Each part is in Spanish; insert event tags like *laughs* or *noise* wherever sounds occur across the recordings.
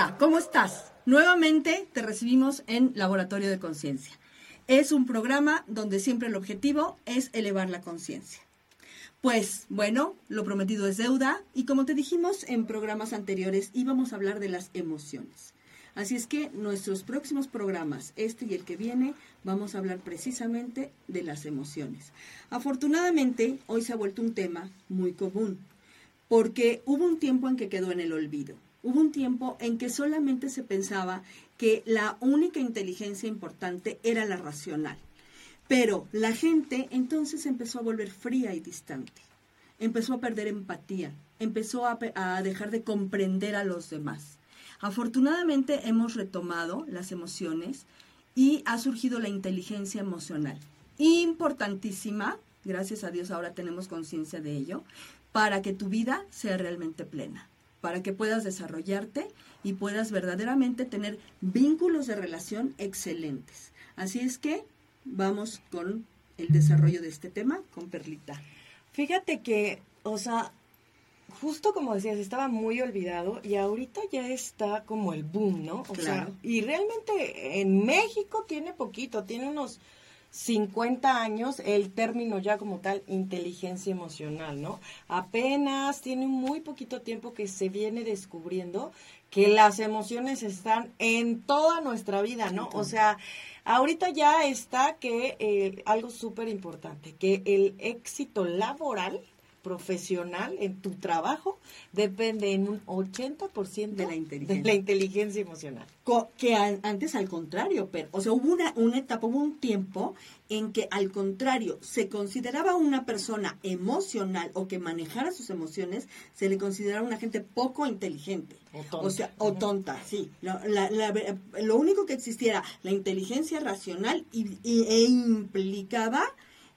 Hola, ¿cómo estás? Nuevamente te recibimos en Laboratorio de Conciencia. Es un programa donde siempre el objetivo es elevar la conciencia. Pues bueno, lo prometido es deuda y como te dijimos en programas anteriores íbamos a hablar de las emociones. Así es que nuestros próximos programas, este y el que viene, vamos a hablar precisamente de las emociones. Afortunadamente, hoy se ha vuelto un tema muy común, porque hubo un tiempo en que quedó en el olvido. Hubo un tiempo en que solamente se pensaba que la única inteligencia importante era la racional. Pero la gente entonces empezó a volver fría y distante. Empezó a perder empatía, empezó a, a dejar de comprender a los demás. Afortunadamente hemos retomado las emociones y ha surgido la inteligencia emocional. Importantísima, gracias a Dios ahora tenemos conciencia de ello, para que tu vida sea realmente plena, para que puedas desarrollarte y puedas verdaderamente tener vínculos de relación excelentes. Así es que vamos con el desarrollo de este tema con Perlita. Fíjate que, o sea, justo como decías, estaba muy olvidado y ahorita ya está como el boom, ¿no? O sea, y realmente en México tiene poquito, tiene unos 50 años el término ya como tal inteligencia emocional, ¿no? Apenas tiene muy poquito tiempo que se viene descubriendo que las emociones están en toda nuestra vida, ¿no? O sea, ahorita ya está que eh, algo súper importante, que el éxito laboral profesional, en tu trabajo, depende en un 80% de la, inteligencia. de la inteligencia emocional. que antes al contrario, pero, o sea, hubo una, una etapa, hubo un tiempo en que al contrario se consideraba una persona emocional o que manejara sus emociones, se le consideraba una gente poco inteligente. O, sea, o tonta, sí. lo único que existiera la inteligencia racional y, e implicaba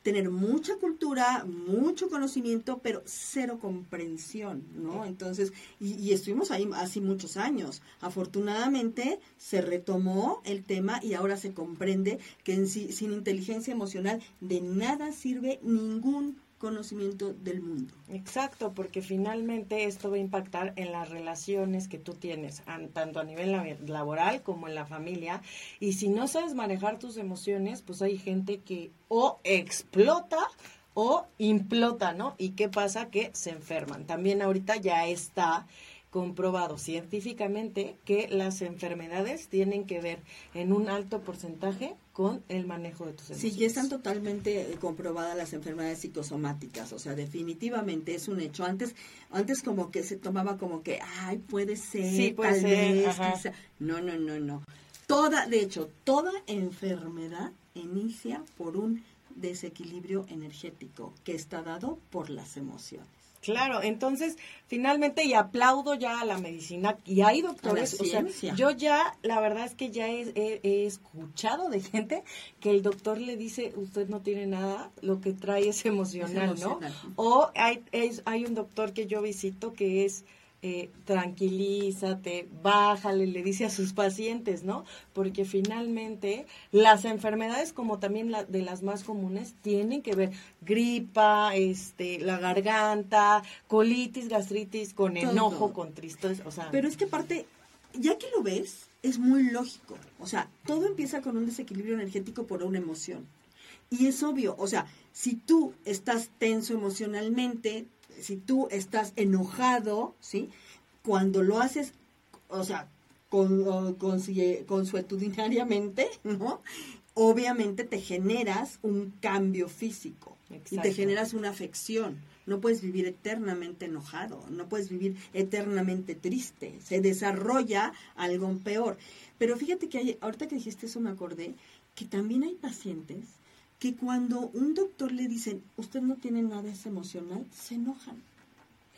tener mucha cultura, mucho conocimiento, pero cero comprensión, ¿no? Entonces, y, estuvimos ahí así muchos años. Afortunadamente se retomó el tema y ahora se comprende que en sin inteligencia emocional de nada sirve ningún conocimiento del mundo. Exacto, porque finalmente esto va a impactar en las relaciones que tú tienes, tanto a nivel laboral como en la familia. Y si no sabes manejar tus emociones, pues hay gente que o explota o implota, ¿no? ¿Y qué pasa? Que se enferman. También ahorita ya está comprobado científicamente que las enfermedades tienen que ver en un alto porcentaje con el manejo de tus emociones. Sí, ya están totalmente eh, comprobadas las enfermedades psicosomáticas, o sea, definitivamente es un hecho. Antes, antes como que se tomaba como que, ay, puede ser, sí, puede ser, No, no, no, no. Toda, de hecho, toda enfermedad inicia por un desequilibrio energético que está dado por las emociones. Claro, entonces finalmente y aplaudo ya a la medicina y hay doctores, o sea, yo ya, la verdad es que ya he, escuchado de gente que el doctor le dice, usted no tiene nada, lo que trae es emocional, ¿no? O hay, hay un doctor que yo visito que es eh, tranquilízate, bájale, le dice a sus pacientes, ¿no? Porque finalmente las enfermedades, como también la, de las más comunes, tienen que ver gripa, este, la garganta, colitis, gastritis, con enojo, con tristeza, o sea. Pero es que aparte, ya que lo ves, es muy lógico. O sea, todo empieza con un desequilibrio energético por una emoción. Y es obvio, o sea, si tú estás tenso emocionalmente, si tú estás enojado, ¿sí? Cuando lo haces, o sea, con, consuetudinariamente, *laughs* ¿no? Obviamente te generas un cambio físico y te generas una afección. No puedes vivir eternamente enojado, no puedes vivir eternamente triste. Se desarrolla algo peor. Pero fíjate que hay, ahorita que dijiste eso me acordé que también hay pacientes que cuando un doctor le dicen, usted no tiene nada, es emocional, se enojan.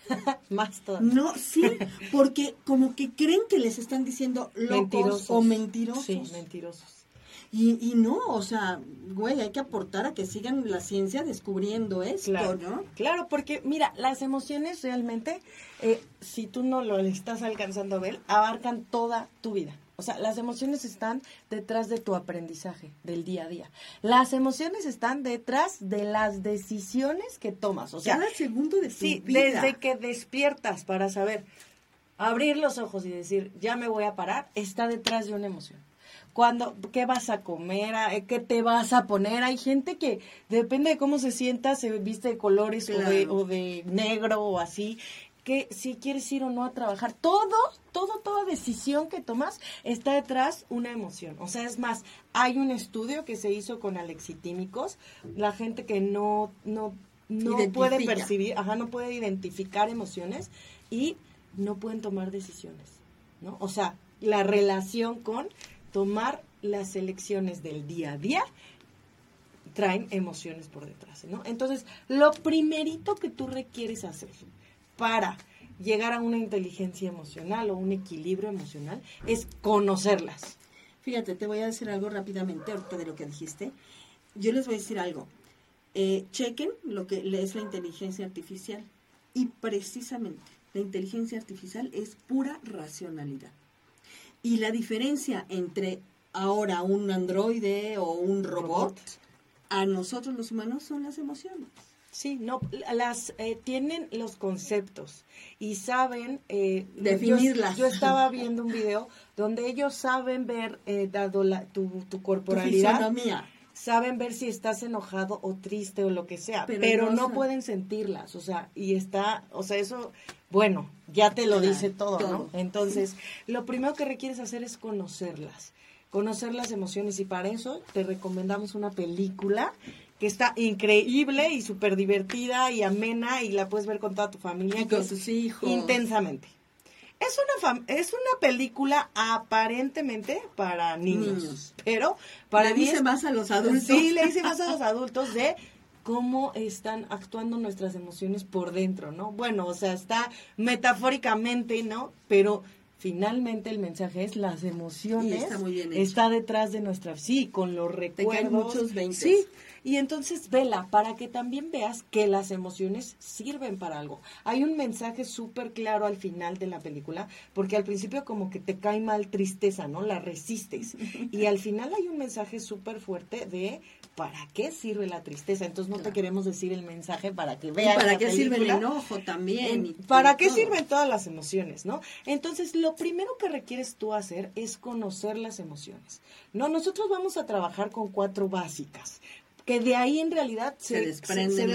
*laughs* Más todavía. No, sí, porque como que creen que les están diciendo locos o mentirosos. Sí, mentirosos. Y, y no, o sea, güey, hay que aportar a que sigan la ciencia descubriendo esto, ¿no? Claro, porque mira, las emociones realmente, eh, si tú no lo estás alcanzando a ver, abarcan toda tu vida. O sea, las emociones están detrás de tu aprendizaje del día a día. Las emociones están detrás de las decisiones que tomas. O sea, cada segundo de tu sí, desde que despiertas para saber abrir los ojos y decir, ya me voy a parar, está detrás de una emoción. Cuando, ¿qué vas a comer? ¿Qué te vas a poner? Hay gente que, depende de cómo se sienta, se viste de colores o, de, o de negro o así que si quieres ir o no a trabajar, todo, todo, toda decisión que tomas está detrás una emoción. O sea, es más, hay un estudio que se hizo con alexitímicos, la gente que no, no, no puede percibir, ajá, no puede identificar emociones y no pueden tomar decisiones, ¿no? O sea, la relación con tomar las elecciones del día a día traen emociones por detrás, ¿no? Entonces, lo primerito que tú requieres hacer para llegar a una inteligencia emocional o un equilibrio emocional es conocerlas. Fíjate, te voy a decir algo rápidamente ahorita de lo que dijiste. Yo les voy a decir algo. Eh, chequen lo que es la inteligencia artificial. Y precisamente la inteligencia artificial es pura racionalidad. Y la diferencia entre ahora un androide o un robot, a nosotros los humanos son las emociones. Sí, no, las eh, tienen los conceptos y saben eh, definirlas. Yo, estaba viendo un video donde ellos saben ver, eh, dado la, tu, tu corporalidad, saben ver si estás enojado o triste o lo que sea, pero, no, pueden sentirlas, o sea, y está, o sea, eso, bueno, ya te lo dice todo, ¿no? Entonces, lo primero que requieres hacer es conocerlas, conocer las emociones y para eso te recomendamos una película que está increíble y súper divertida y amena y la puedes ver con toda tu familia. Y con sus hijos. Intensamente. Es una, es una película aparentemente para niños, pero para le dice más a los adultos. Sí, le dice más a los *laughs* adultos de cómo están actuando nuestras emociones por dentro, ¿no? Bueno, o sea, está metafóricamente, ¿no? Pero finalmente el mensaje es las emociones está, muy bien está detrás de nuestra sí con los recuerdos Te muchos 20 sí y entonces vela para que también veas que las emociones sirven para algo. Hay un mensaje súper claro al final de la película, porque al principio como que te cae mal tristeza, ¿no? La resistes. Y al final hay un mensaje súper fuerte de ¿para qué sirve la tristeza? Entonces no te queremos decir el mensaje para que veas. ¿Para qué sirve el enojo también? ¿Para qué sirven todas las emociones, no? Entonces lo primero que requieres tú hacer es conocer las emociones. No, nosotros vamos a trabajar con cuatro básicas que de ahí en realidad se, desprenden,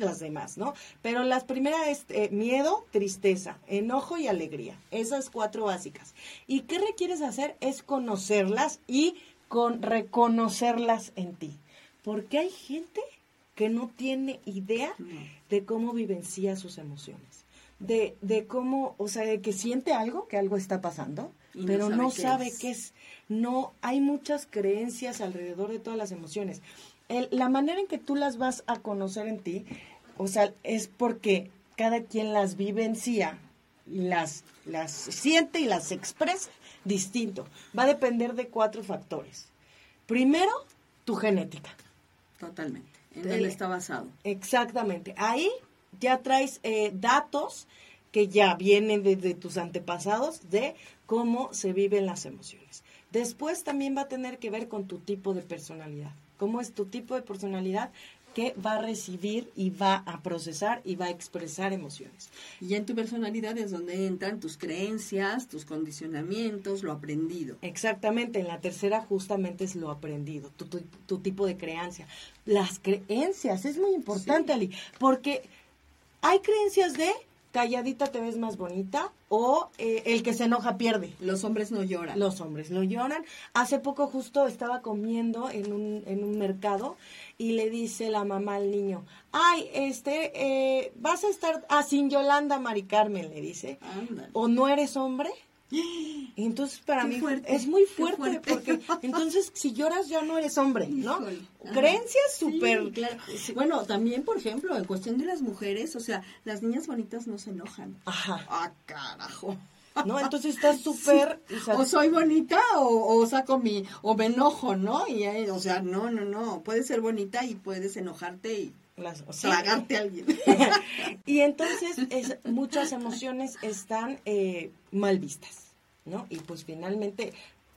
las, demás. ¿no? Pero las primeras es eh, miedo, tristeza, enojo y alegría. Esas cuatro básicas. ¿Y qué requieres hacer? Es conocerlas y con reconocerlas en ti. Porque hay gente que no tiene idea de cómo vivencia sus emociones. De, de cómo, o sea, de que siente algo, que algo está pasando, pero no sabe, qué, es. No, hay muchas creencias alrededor de todas las emociones la manera en que tú las vas a conocer en ti, o sea, es porque cada quien las vivencia, las, las siente y las expresa distinto. Va a depender de cuatro factores. Primero, tu genética. Totalmente. En él está basado. Exactamente. Ahí ya traes eh, datos que ya vienen desde tus antepasados de cómo se viven las emociones. Después también va a tener que ver con tu tipo de personalidad cómo es tu tipo de personalidad que va a recibir y va a procesar y va a expresar emociones. Y en tu personalidad es donde entran tus creencias, tus condicionamientos, lo aprendido. Exactamente, en la tercera justamente es lo aprendido, tu, tipo de creencia. Las creencias, es muy importante, Ali, porque hay creencias de calladita te ves más bonita o eh, el que se enoja pierde. Los hombres no lloran. Los hombres no lloran. Hace poco justo estaba comiendo en un, en un mercado y le dice la mamá al niño, ay, este, eh, vas a estar, ah, sin Yolanda, Mari Carmen, le dice. ¿O no eres hombre? Entonces para mí es muy fuerte, porque entonces si lloras ya no eres hombre, ¿no? Creencias súper... Bueno, también, por ejemplo, en cuestión de las mujeres, o sea, las niñas bonitas no se enojan. Ajá. Ah, carajo. ¿no? Entonces está *laughs* súper... O, soy bonita o, saco mi... o me enojo, ¿no? Y, o sea, no, no, no. Puedes ser bonita y puedes enojarte y las, tragarte a alguien. *laughs* y entonces muchas emociones están eh, mal vistas, ¿no? Y pues finalmente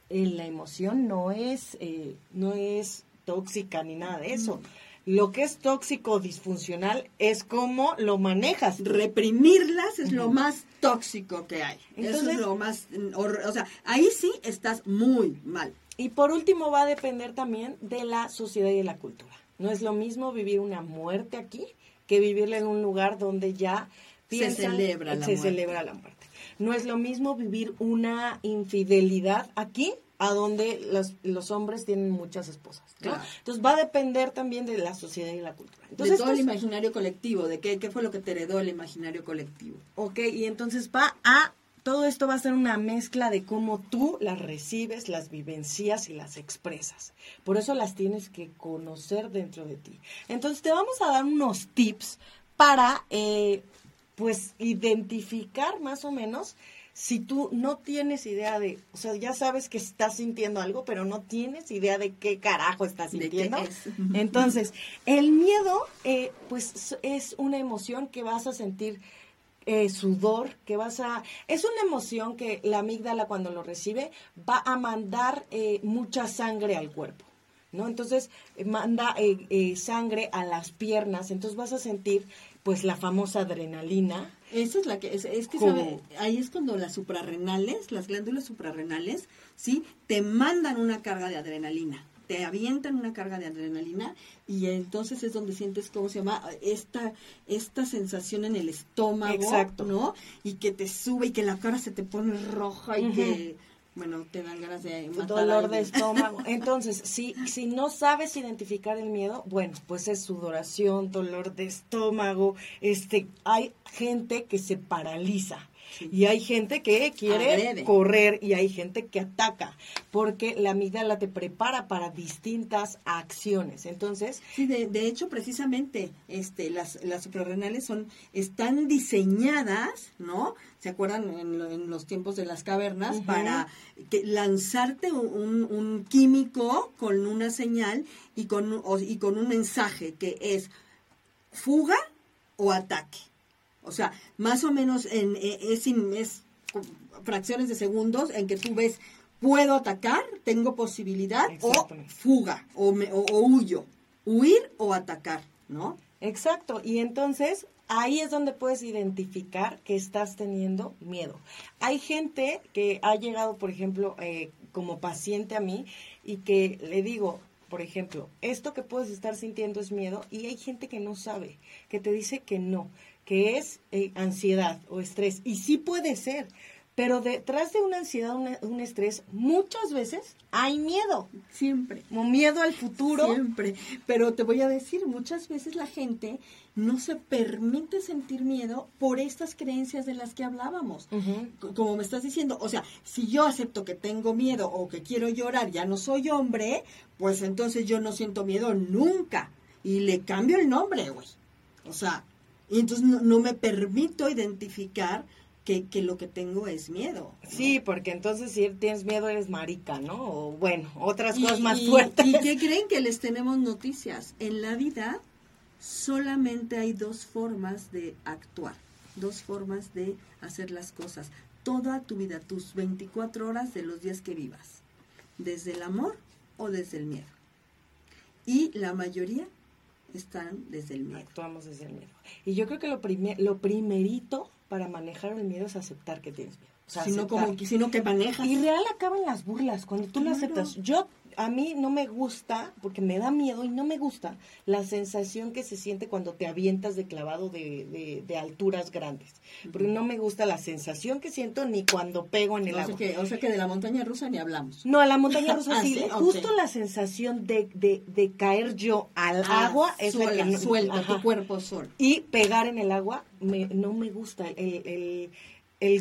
eh, la emoción no es, eh, no es tóxica ni nada de eso. Lo que es tóxico disfuncional es cómo lo manejas. Reprimirlas es lo más tóxico que hay. Eso es lo más, o sea, ahí sí estás muy mal. Y por último va a depender también de la sociedad y de la cultura. No es lo mismo vivir una muerte aquí que vivirla en un lugar donde ya se celebra la se muerte. celebra la muerte. No es lo mismo vivir una infidelidad aquí a donde los, los hombres tienen muchas esposas. Entonces va a depender también de la sociedad y la cultura. Entonces, de todo el imaginario colectivo, de qué, qué fue lo que te heredó el imaginario colectivo. Ok, y entonces va a todo esto va a ser una mezcla de cómo tú las recibes, las vivencias y las expresas. Por eso las tienes que conocer dentro de ti. Entonces te vamos a dar unos tips para, eh, pues, identificar más o menos si tú no tienes idea de, o sea, ya sabes que estás sintiendo algo, pero no tienes idea de qué carajo estás sintiendo. Entonces, el miedo, eh, pues, es una emoción que vas a sentir eh, sudor, que vas a... Es una emoción que la amígdala cuando lo recibe va a mandar eh, mucha sangre al cuerpo. ¿No? Entonces manda sangre a las piernas, entonces vas a sentir pues la famosa adrenalina, esa es la que, es, es que sabe, ahí es cuando las suprarrenales, las glándulas suprarrenales, ¿sí? Te mandan una carga de adrenalina, te avientan una carga de adrenalina y entonces es donde sientes, ¿cómo se llama? Esta, esta sensación en el estómago, Exacto. ¿no? Y que te sube y que la cara se te pone roja y que bueno, te dan ganas de matar dolor de estómago. *laughs* Entonces, si, si no sabes identificar el miedo, bueno, pues es sudoración, dolor de estómago. Este, hay gente que se paraliza y hay gente que quiere correr y hay gente que ataca, porque la amígdala te prepara para distintas acciones. Entonces, sí, de, de hecho, precisamente, este, las, las suprarrenales son, están diseñadas, ¿no? ¿Se acuerdan en, los tiempos de las cavernas? Para que, lanzarte un, un, químico con una señal y con, y con un mensaje que es fuga o ataque. O sea, más o menos en, e, es, es fracciones de segundos en que tú ves, puedo atacar, tengo posibilidad, o fuga, o, me, o, huyo, huir o atacar, ¿no? Exacto, y entonces ahí es donde puedes identificar que estás teniendo miedo. Hay gente que ha llegado, por ejemplo, eh, como paciente a mí y que le digo, por ejemplo, esto que puedes estar sintiendo es miedo y hay gente que no sabe, que te dice que no que es eh, ansiedad o estrés. Y sí puede ser, pero detrás de una ansiedad, un estrés, muchas veces hay miedo. Siempre. Como miedo al futuro. Siempre. Pero te voy a decir, muchas veces la gente no se permite sentir miedo por estas creencias de las que hablábamos. Como me estás diciendo, o sea, si yo acepto que tengo miedo o que quiero llorar, ya no soy hombre, pues entonces yo no siento miedo nunca. Y le cambio el nombre, güey. O sea, y entonces no, me permito identificar que, lo que tengo es miedo. Sí, porque entonces si tienes miedo eres marica, ¿no? O bueno, otras cosas más fuertes. ¿Y qué creen que les tenemos noticias? En la vida solamente hay dos formas de actuar, dos formas de hacer las cosas. Toda tu vida, tus 24 horas de los días que vivas, desde el amor o desde el miedo. Y la mayoría están desde el miedo. Actuamos desde el miedo. Y yo creo que lo, primer, lo primerito para manejar el miedo es aceptar que tienes miedo. O sea, sino, como, sino que manejas. Y real acaban las burlas cuando tú lo aceptas. Yo a mí no me gusta, porque me da miedo y no me gusta la sensación que se siente cuando te avientas de clavado de, de, alturas grandes. Porque no me gusta la sensación que siento ni cuando pego en el agua. o sea que de la montaña rusa ni hablamos. No, a la montaña rusa *laughs* ah, sí. Justo la sensación de, de, caer yo al ah, agua es la que suelta tu cuerpo sol. Y pegar en el agua me, no me gusta. el el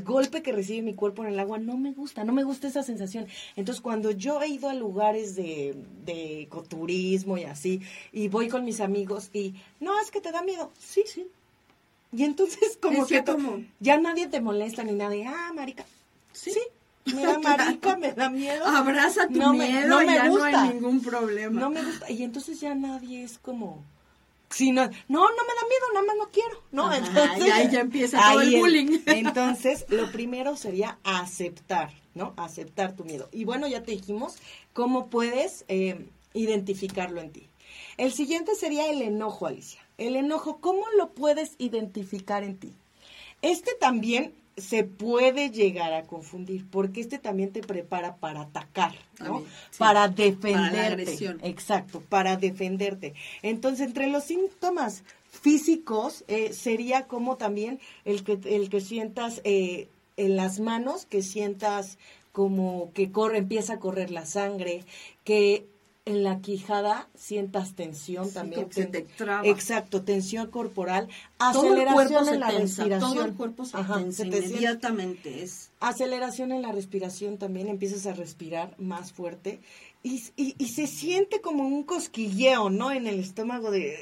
golpe que recibe mi cuerpo en el agua no me gusta, no me gusta esa sensación. Entonces, cuando yo he ido a lugares de, de ecoturismo y así, y voy con mis amigos y, no, es que te da miedo. Sí, sí. Y entonces, como que ya nadie te molesta ni nada ah, marica. Sí. Me da *laughs* marica, me da miedo. Abraza tu miedo, me, no me gusta. no hay ningún problema. No me gusta. Y entonces ya nadie es como Sí, no, no, no me da miedo, nada más no quiero, ¿no? entonces, y ahí ya empieza todo el bullying. *laughs* Entonces, lo primero sería aceptar, ¿no? Aceptar tu miedo. Y bueno, ya te dijimos cómo puedes eh, identificarlo en ti. El siguiente sería el enojo, Alicia. El enojo, ¿cómo lo puedes identificar en ti? Este también se puede llegar a confundir, porque este también te prepara para atacar, ¿no? Para defenderte. Exacto, para defenderte. Entonces, entre los síntomas físicos eh, sería como también el que, el que sientas eh, en las manos, que sientas como que corre, empieza a correr la sangre, que en la quijada sientas tensión también. Exacto, tensión corporal, aceleración en la respiración. Todo el cuerpo se tensa inmediatamente. Es... Aceleración en la respiración también, empiezas a respirar más fuerte y, y, se siente como un cosquilleo, ¿no? En el estómago de,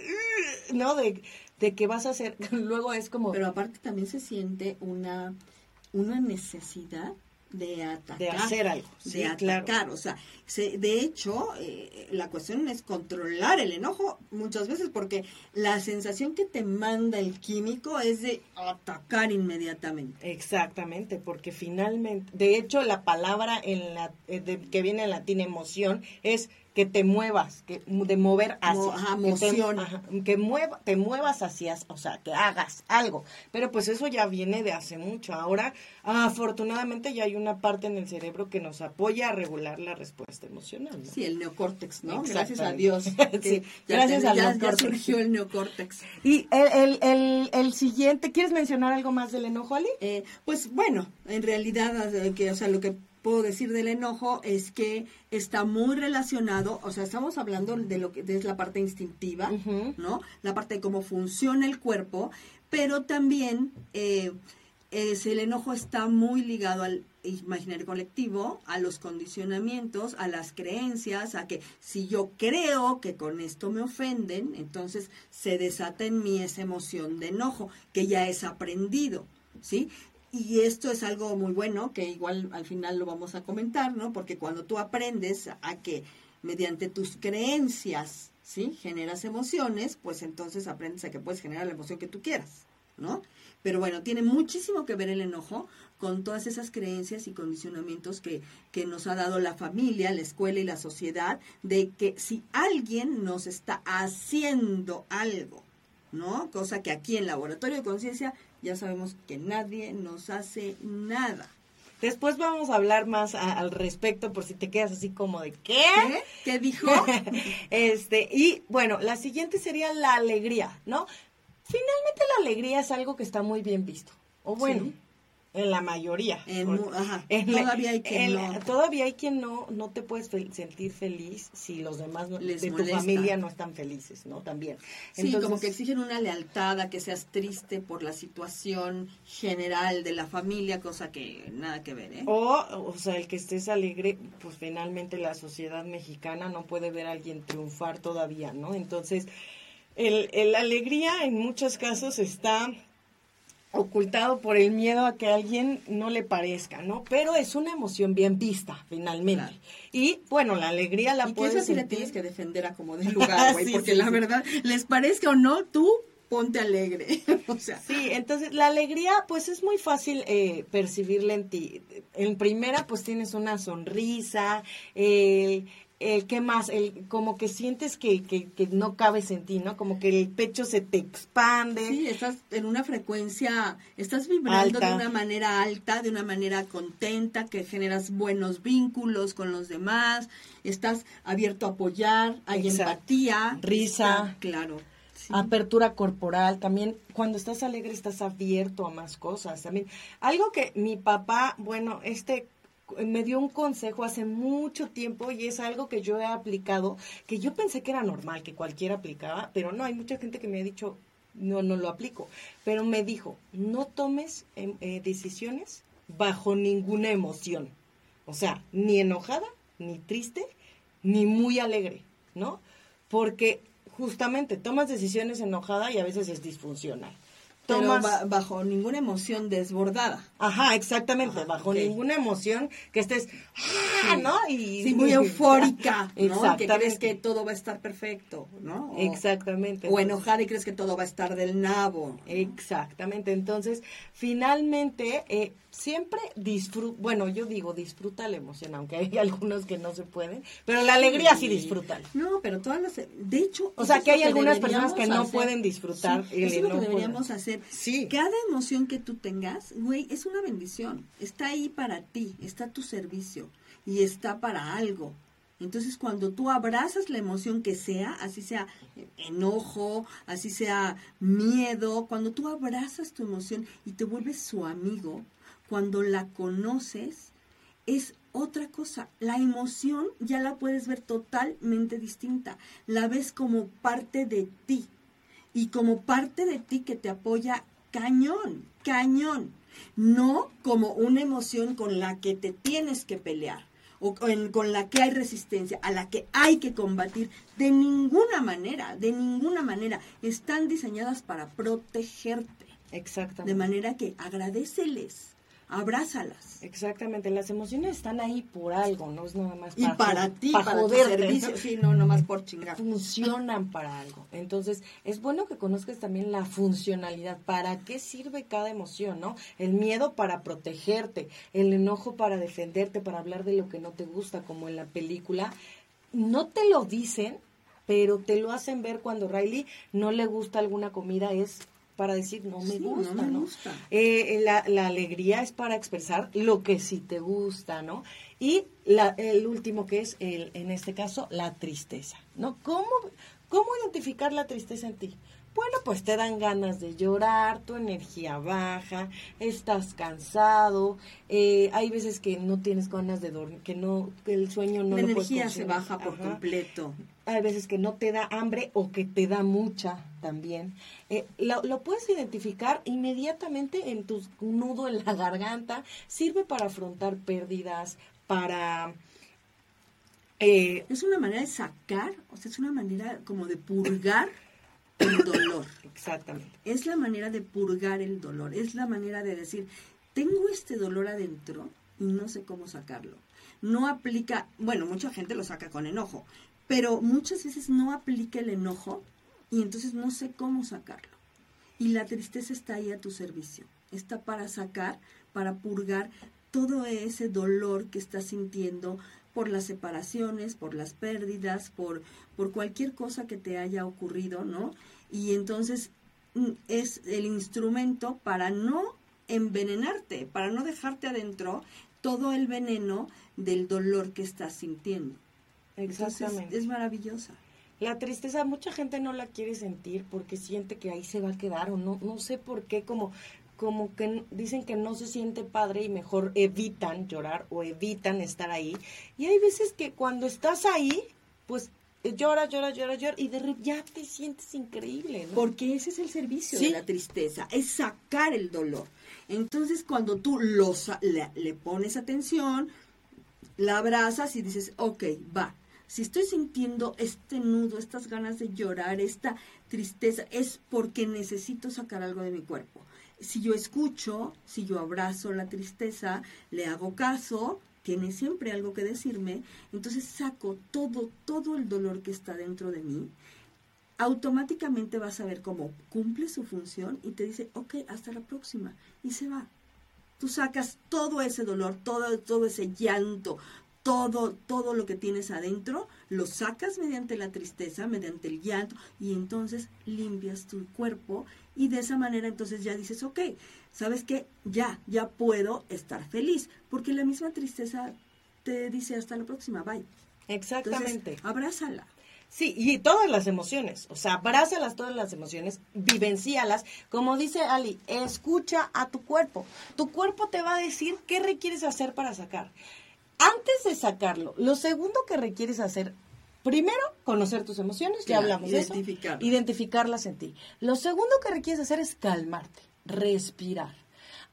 ¿no? De, de que vas a hacer, *laughs* luego es como... Pero aparte también se siente una, una necesidad de atacar. De hacer algo. de atacar. O sea, de hecho, eh, la cuestión es controlar el enojo muchas veces porque la sensación que te manda el químico es de atacar inmediatamente. Exactamente, porque finalmente, de hecho, la palabra en la, eh, que viene en latín emoción es que te muevas, que de mover hacia, que, mueva, te muevas hacia, o sea, que hagas algo. Pero pues eso ya viene de hace mucho. Ahora, afortunadamente ya hay una parte en el cerebro que nos apoya a regular la respuesta emocional. Sí, el neocórtex, ¿no? Gracias a Dios. *laughs* sí, gracias a Dios. Ya surgió el neocórtex. Y el, el, el, siguiente, ¿quieres mencionar algo más del enojo, Ali? Eh, pues bueno, en realidad, eh, que, o sea, lo que puedo decir del enojo es que está muy relacionado, o sea, estamos hablando de lo que es la parte instintiva, ¿no? La parte de cómo funciona el cuerpo, pero también eh, es, el enojo está muy ligado al imaginario colectivo, a los condicionamientos, a las creencias, a que si yo creo que con esto me ofenden, entonces se desata en mí esa emoción de enojo que ya es aprendido, ¿sí? Y esto es algo muy bueno, que igual al final lo vamos a comentar, ¿no? Porque cuando tú aprendes a que mediante tus creencias, ¿sí? Generas emociones, pues entonces aprendes a que puedes generar la emoción que tú quieras, ¿no? Pero bueno, tiene muchísimo que ver el enojo con todas esas creencias y condicionamientos que, que nos ha dado la familia, la escuela y la sociedad, de que si alguien nos está haciendo algo, ¿no? Cosa que aquí en Laboratorio de Conciencia ya sabemos que nadie nos hace nada. Después vamos a hablar más al respecto por si te quedas así como de ¿qué? ¿Qué, dijo? *laughs* este, y bueno, la siguiente sería la alegría, ¿no? Finalmente la alegría es algo que está muy bien visto. O bueno, en la mayoría. todavía hay quien no. Todavía hay quien no, no te puedes sentir feliz si los demás de tu familia no están felices, ¿no? También. Sí, como que exigen una lealtad a que seas triste por la situación general de la familia, cosa que nada que ver, ¿eh? O, o sea, el que estés alegre, pues finalmente la sociedad mexicana no puede ver a alguien triunfar todavía, ¿no? Entonces, el, el alegría en muchos casos está ocultado por el miedo a que a alguien no le parezca, ¿no? Pero es una emoción bien vista, finalmente. Y, bueno, la alegría la y puedes que eso sí tienes que defender a como de lugar, *laughs* güey, porque la verdad, les parezca o no, tú ponte alegre. *laughs* o sea. Sí, entonces la alegría, pues es muy fácil eh, percibirla en ti. En primera, pues tienes una sonrisa, eh, el qué más, el como que sientes que, que, que, no cabes en ti, ¿no? Como que el pecho se te expande. Sí, estás en una frecuencia, estás vibrando de una manera alta, de una manera contenta, que generas buenos vínculos con los demás, estás abierto a apoyar, hay empatía, risa, claro. Apertura corporal, también cuando estás alegre estás abierto a más cosas. También algo que mi papá, bueno, este me dio un consejo hace mucho tiempo y es algo que yo he aplicado, que yo pensé que era normal, que cualquiera aplicaba, pero no, hay mucha gente que me ha dicho, no, no lo aplico, pero me dijo, no tomes em, eh, decisiones bajo ninguna emoción, o sea, ni enojada, ni triste, ni muy alegre, ¿no? Porque justamente tomas decisiones enojada y a veces es disfuncional pero bajo ninguna emoción desbordada. Ajá, exactamente, bajo ninguna emoción que estés, ¡ah! ¿no? Y sí, *laughs* muy eufórica, ¿no? Que crees que todo va a estar perfecto, ¿no? exactamente. O enojada y crees que todo va a estar del nabo. Exactamente, entonces, finalmente, eh, siempre disfruta, bueno, yo digo disfruta la emoción, aunque hay *laughs* algunos que no se pueden, pero la alegría sí, disfruta. No, pero todas las, de hecho, o sea, que hay algunas personas que no pueden disfrutar. Sí, eso es lo que deberíamos hacer. Sí. Cada emoción que tú tengas, güey, es una bendición. Está ahí para ti, está a tu servicio y está para algo. Entonces, cuando tú abrazas la emoción que sea, así sea enojo, así sea miedo, cuando tú abrazas tu emoción y te vuelves su amigo, cuando la conoces, es otra cosa. La emoción ya la puedes ver totalmente distinta. La ves como parte de ti. Y como parte de ti que te apoya cañón, cañón. No como una emoción con la que te tienes que pelear o con la que hay resistencia, a la que hay que combatir. De ninguna manera, de ninguna manera. Están diseñadas para protegerte. Exactamente. De manera que agradeceles abrázalas. Exactamente, las emociones están ahí por algo, no es nada más para, y para ti, para, tu servicio, sí, no, nomás por chingar. Funcionan para algo. Entonces, es bueno que conozcas también la funcionalidad, para qué sirve cada emoción, ¿no? El miedo para protegerte, el enojo para defenderte, para hablar de lo que no te gusta, como en la película. No te lo dicen, pero te lo hacen ver cuando Riley no le gusta alguna comida, es para decir no me gusta, no, me gusta. Eh, la, alegría es para expresar lo que sí te gusta, ¿no? Y la, el último que es, el, en este caso, la tristeza, ¿no? ¿Cómo, ¿Cómo identificar la tristeza en ti? Bueno, pues te dan ganas de llorar, tu energía baja, estás cansado, eh, hay veces que no tienes ganas de dormir, que no, que el sueño no la energía se baja por completo. Hay veces que no te da hambre o que te da mucha también. Eh, lo, puedes identificar inmediatamente en tu nudo en la garganta. Sirve para afrontar pérdidas, para eh, es una manera de sacar, o sea, es una manera como de purgar el *coughs* dolor. Exactamente. Es la manera de purgar el dolor, es la manera de decir, tengo este dolor adentro y no sé cómo sacarlo. No aplica, bueno, mucha gente lo saca con enojo, pero muchas veces no aplica el enojo y entonces no sé cómo sacarlo. Y la tristeza está ahí a tu servicio. Está para sacar, para purgar todo ese dolor que estás sintiendo por las separaciones, por las pérdidas, por, por cualquier cosa que te haya ocurrido, ¿no? Y entonces mm, es el instrumento para no envenenarte, para no dejarte adentro todo el veneno del dolor que estás sintiendo. Exactamente. es maravillosa. La tristeza, mucha gente no la quiere sentir porque siente que ahí se va a quedar o no, no sé por qué, como como que dicen que no se siente padre y mejor evitan llorar o evitan estar ahí. Y hay veces que cuando estás ahí, pues llora, llora, llora, llora y de repente ya te sientes increíble. ¿no? Porque ese es el servicio de la tristeza, es sacar el dolor. Entonces cuando tú lo, le, le pones atención, la abrazas y dices, ok, va. Si estoy sintiendo este nudo, estas ganas de llorar, esta tristeza, es porque necesito sacar algo de mi cuerpo. Si yo escucho, si yo abrazo la tristeza, le hago caso, tiene siempre algo que decirme, entonces saco todo, todo el dolor que está dentro de mí, automáticamente vas a ver cómo cumple su función y te dice, ok, hasta la próxima, y se va. Tú sacas todo ese dolor, todo, todo ese llanto, todo, todo lo que tienes adentro, lo sacas mediante la tristeza, mediante el llanto, y entonces limpias tu cuerpo y de esa manera entonces ya dices, ok, ¿sabes qué? Ya, ya puedo estar feliz, porque la misma tristeza te dice hasta la próxima, bye. Exactamente. abrázala. Sí, y todas las emociones, o sea, abrázalas todas las emociones, vivencialas, como dice Ali, escucha a tu cuerpo. Tu cuerpo te va a decir qué requieres hacer para sacar. Antes de sacarlo, lo segundo que requieres hacer Primero, conocer tus emociones, ya hablamos de eso. Identificarlas en ti. Lo segundo que requieres hacer es calmarte, respirar.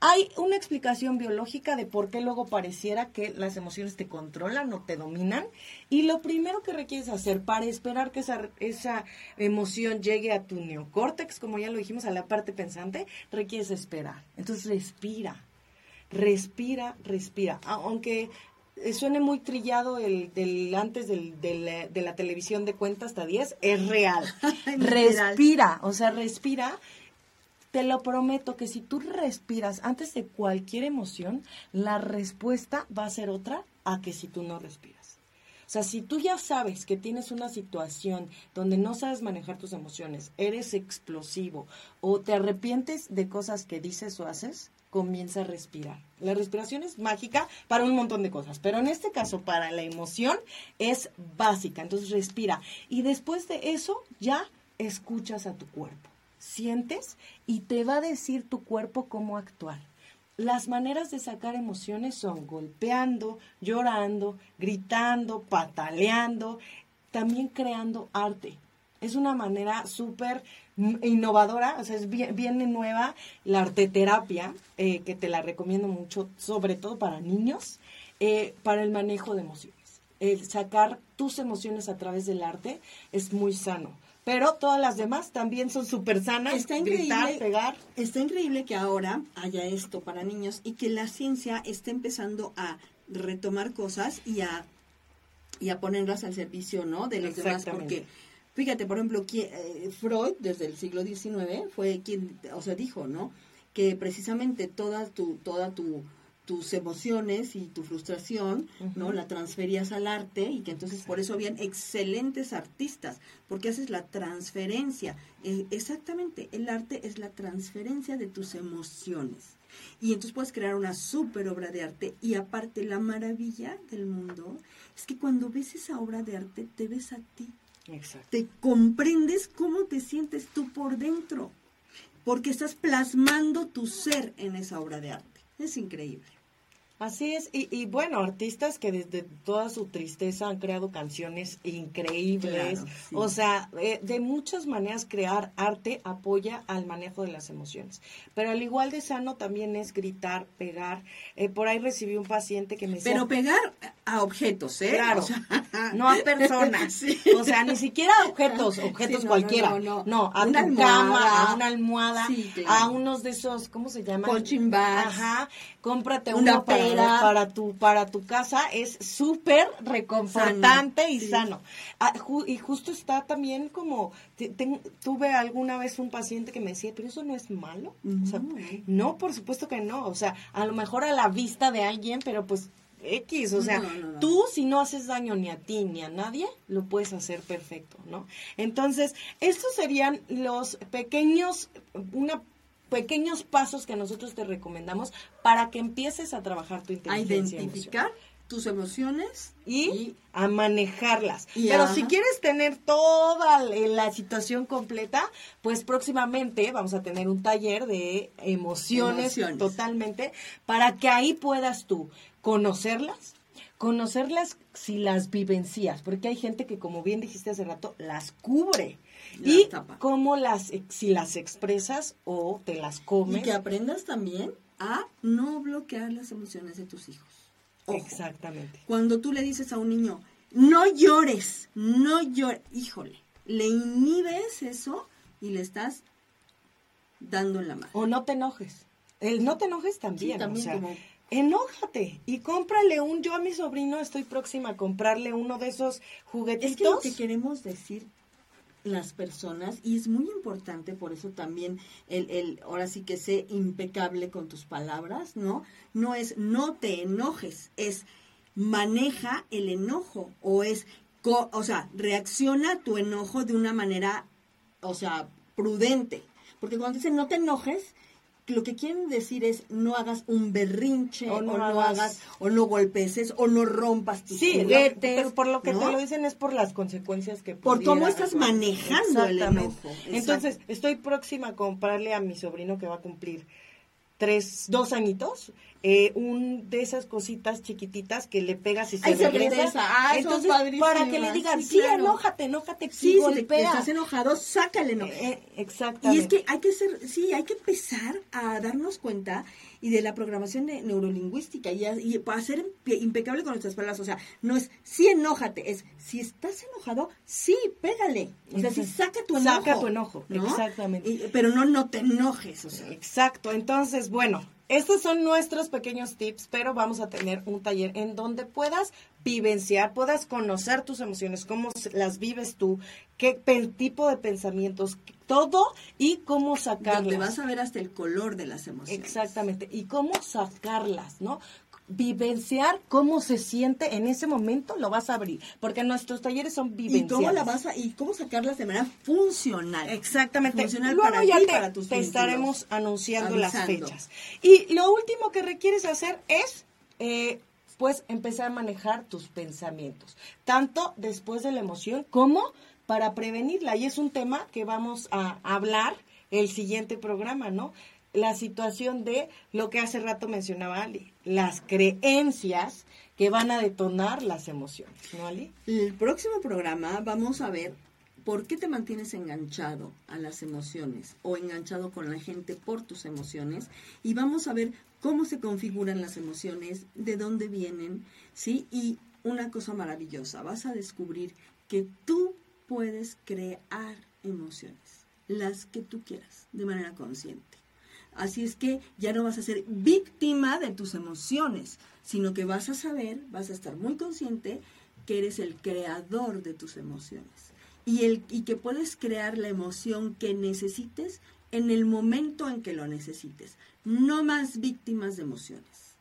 Hay una explicación biológica de por qué luego pareciera que las emociones te controlan o te dominan. Y lo primero que requieres hacer para esperar que esa, esa emoción llegue a tu neocórtex, como ya lo dijimos, a la parte pensante, requieres esperar. Entonces respira, respira, respira. Aunque suene muy trillado el del antes del, de la televisión de cuenta hasta 10, es real. *laughs* respira, o sea, respira, te lo prometo que si tú respiras antes de cualquier emoción, la respuesta va a ser otra a que si tú no respiras. O sea, si tú ya sabes que tienes una situación donde no sabes manejar tus emociones, eres explosivo o te arrepientes de cosas que dices o haces, comienza a respirar. La respiración es mágica para un montón de cosas, pero en este caso para la emoción es básica. Entonces respira y después de eso ya escuchas a tu cuerpo, sientes y te va a decir tu cuerpo cómo actuar. Las maneras de sacar emociones son golpeando, llorando, gritando, pataleando, también creando arte. Es una manera súper innovadora, o sea, es bien, nueva la arteterapia, eh, que te la recomiendo mucho, sobre todo para niños, eh, para el manejo de emociones. El sacar tus emociones a través del arte es muy sano. Pero todas las demás también son súper sanas. Está increíble, pegar. Está increíble que ahora haya esto para niños y que la ciencia esté empezando a retomar cosas y a, y a ponerlas al servicio, ¿no? De los demás, porque Fíjate, por ejemplo, eh, Freud, desde el siglo XIX, fue quien, o sea, dijo, ¿no? Que precisamente toda tu, toda tu, tus emociones y tu frustración, ¿no? La transferías al arte y que entonces por eso habían excelentes artistas, porque haces la transferencia. Eh, exactamente, el arte es la transferencia de tus emociones. Y entonces puedes crear una súper obra de arte. Y aparte, la maravilla del mundo es que cuando ves esa obra de arte, te ves a ti te comprendes cómo te sientes tú por dentro, porque estás plasmando tu ser en esa obra de arte. Es increíble. Así es, y, bueno, artistas que desde toda su tristeza han creado canciones increíbles. O sea, eh, de muchas maneras crear arte apoya al manejo de las emociones. Pero al igual de sano también es gritar, pegar. Eh, por ahí recibí un paciente que me decía... Pero pegar a objetos, ¿eh? Claro, no a personas. *laughs* O sea, ni siquiera a objetos, objetos cualquiera. No, a una tu cama, a una almohada, a unos de esos, ¿cómo se llaman? Ajá, cómprate una para para, tu, para tu casa es súper reconfortante y sano. Ah, y justo está también como, tuve alguna vez un paciente que me decía, pero eso no es malo. no, por supuesto que no. O sea, a lo mejor a la vista de alguien, pero pues X, o sea, tú si no haces daño ni a ti ni a nadie, lo puedes hacer perfecto, ¿no? Entonces, estos serían los pequeños, una pequeños pasos que nosotros te recomendamos para que empieces a trabajar tu inteligencia. A identificar tus emociones y, a manejarlas. Pero si quieres tener toda la situación completa, pues próximamente vamos a tener un taller de emociones, emociones. totalmente para que ahí puedas tú conocerlas, conocerlas si las vivencias, porque hay gente que como bien dijiste hace rato, las cubre y cómo las, si las expresas o te las comes. Y que aprendas también a no bloquear las emociones de tus hijos. Exactamente. Cuando tú le dices a un niño, no llores, no llores, híjole, le inhibes eso y le estás dando en la mano. O no te enojes. El no te enojes también. también enójate y cómprale un, yo a mi sobrino estoy próxima a comprarle uno de esos juguetitos. Es que lo que queremos decir las personas y es muy importante por eso también el, el ahora sí que sé impecable con tus palabras, ¿no? No es no te enojes, es maneja el enojo o es o sea, reacciona tu enojo de una manera, o sea, prudente. Porque cuando dicen no te enojes, lo que quieren decir es no hagas un berrinche o no, hagas o no golpeces o no rompas tus sí, juguetes. por lo que te lo dicen es por las consecuencias que Por cómo estás manejando el enojo. Entonces, estoy próxima a comprarle a mi sobrino que va a cumplir tres, dos añitos, eh, un de esas cositas chiquititas que le pegas y se regresa. Ah, Entonces, para que le digan, sí, enójate, enójate, sí, golpea. Si estás enojado, sácale enojo. Eh, exactamente. Y es que hay que ser, sí, hay que empezar a darnos cuenta y de la programación de neurolingüística y, y para ser impecable con nuestras palabras, o sea, no es sí enójate, es si estás enojado, sí, pégale. O sea, si saca tu enojo. Saca tu enojo, exactamente. pero no no te enojes, o sea. Exacto. Entonces, bueno, estos son nuestros pequeños tips, pero vamos a tener un taller en donde puedas vivenciar, puedas conocer tus emociones, cómo las vives tú, qué tipo de pensamientos, todo y cómo sacarlas. Donde vas a ver hasta el color de las emociones. Exactamente, y cómo sacarlas, ¿no? Vivenciar cómo se siente en ese momento, lo vas a abrir, porque nuestros talleres son vivenciales. ¿Y cómo, la vas a, y cómo sacarlas de manera funcional? Exactamente. Funcional para ya ti, te, para tus te estaremos anunciando las fechas. Y lo último que requieres hacer es... Eh, pues empezar a manejar tus pensamientos, tanto después de la emoción como para prevenirla. Y es un tema que vamos a hablar el siguiente programa, ¿no? La situación de lo que hace rato mencionaba Ali, las creencias que van a detonar las emociones, ¿no, Ali? El próximo programa vamos a ver por qué te mantienes enganchado a las emociones o enganchado con la gente por tus emociones y vamos a ver cómo se configuran las emociones, de dónde vienen, ¿sí? Y una cosa maravillosa, vas a descubrir que tú puedes crear emociones, las que tú quieras, de manera consciente. Así es que ya no vas a ser víctima de tus emociones, sino que vas a saber, vas a estar muy consciente que eres el creador de tus emociones y, el, y que puedes crear la emoción que necesites en el momento en que lo necesites. No más víctimas de emociones.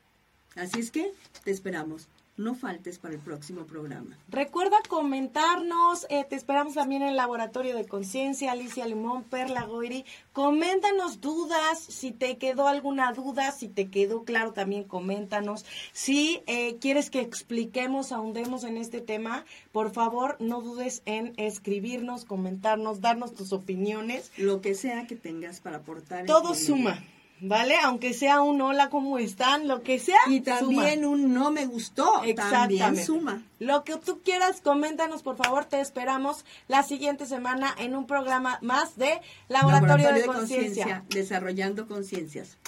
Así es que te esperamos no faltes para el próximo programa. Recuerda comentarnos, eh, te esperamos también en el Laboratorio de Conciencia, Alicia Limón, Perla Goiri. Coméntanos dudas, si te quedó alguna duda, si te quedó claro también coméntanos. Si eh, quieres que expliquemos, ahondemos en este tema, por favor no dudes en escribirnos, comentarnos, darnos tus opiniones. Lo que sea que tengas para aportar. Todo suma. ¿Vale? Aunque sea un hola, ¿cómo están? Lo que sea. Y también un no me gustó. También suma. Lo que tú quieras, coméntanos, por favor. Te esperamos la siguiente semana en un programa más de Laboratorio, de Conciencia. Desarrollando conciencias.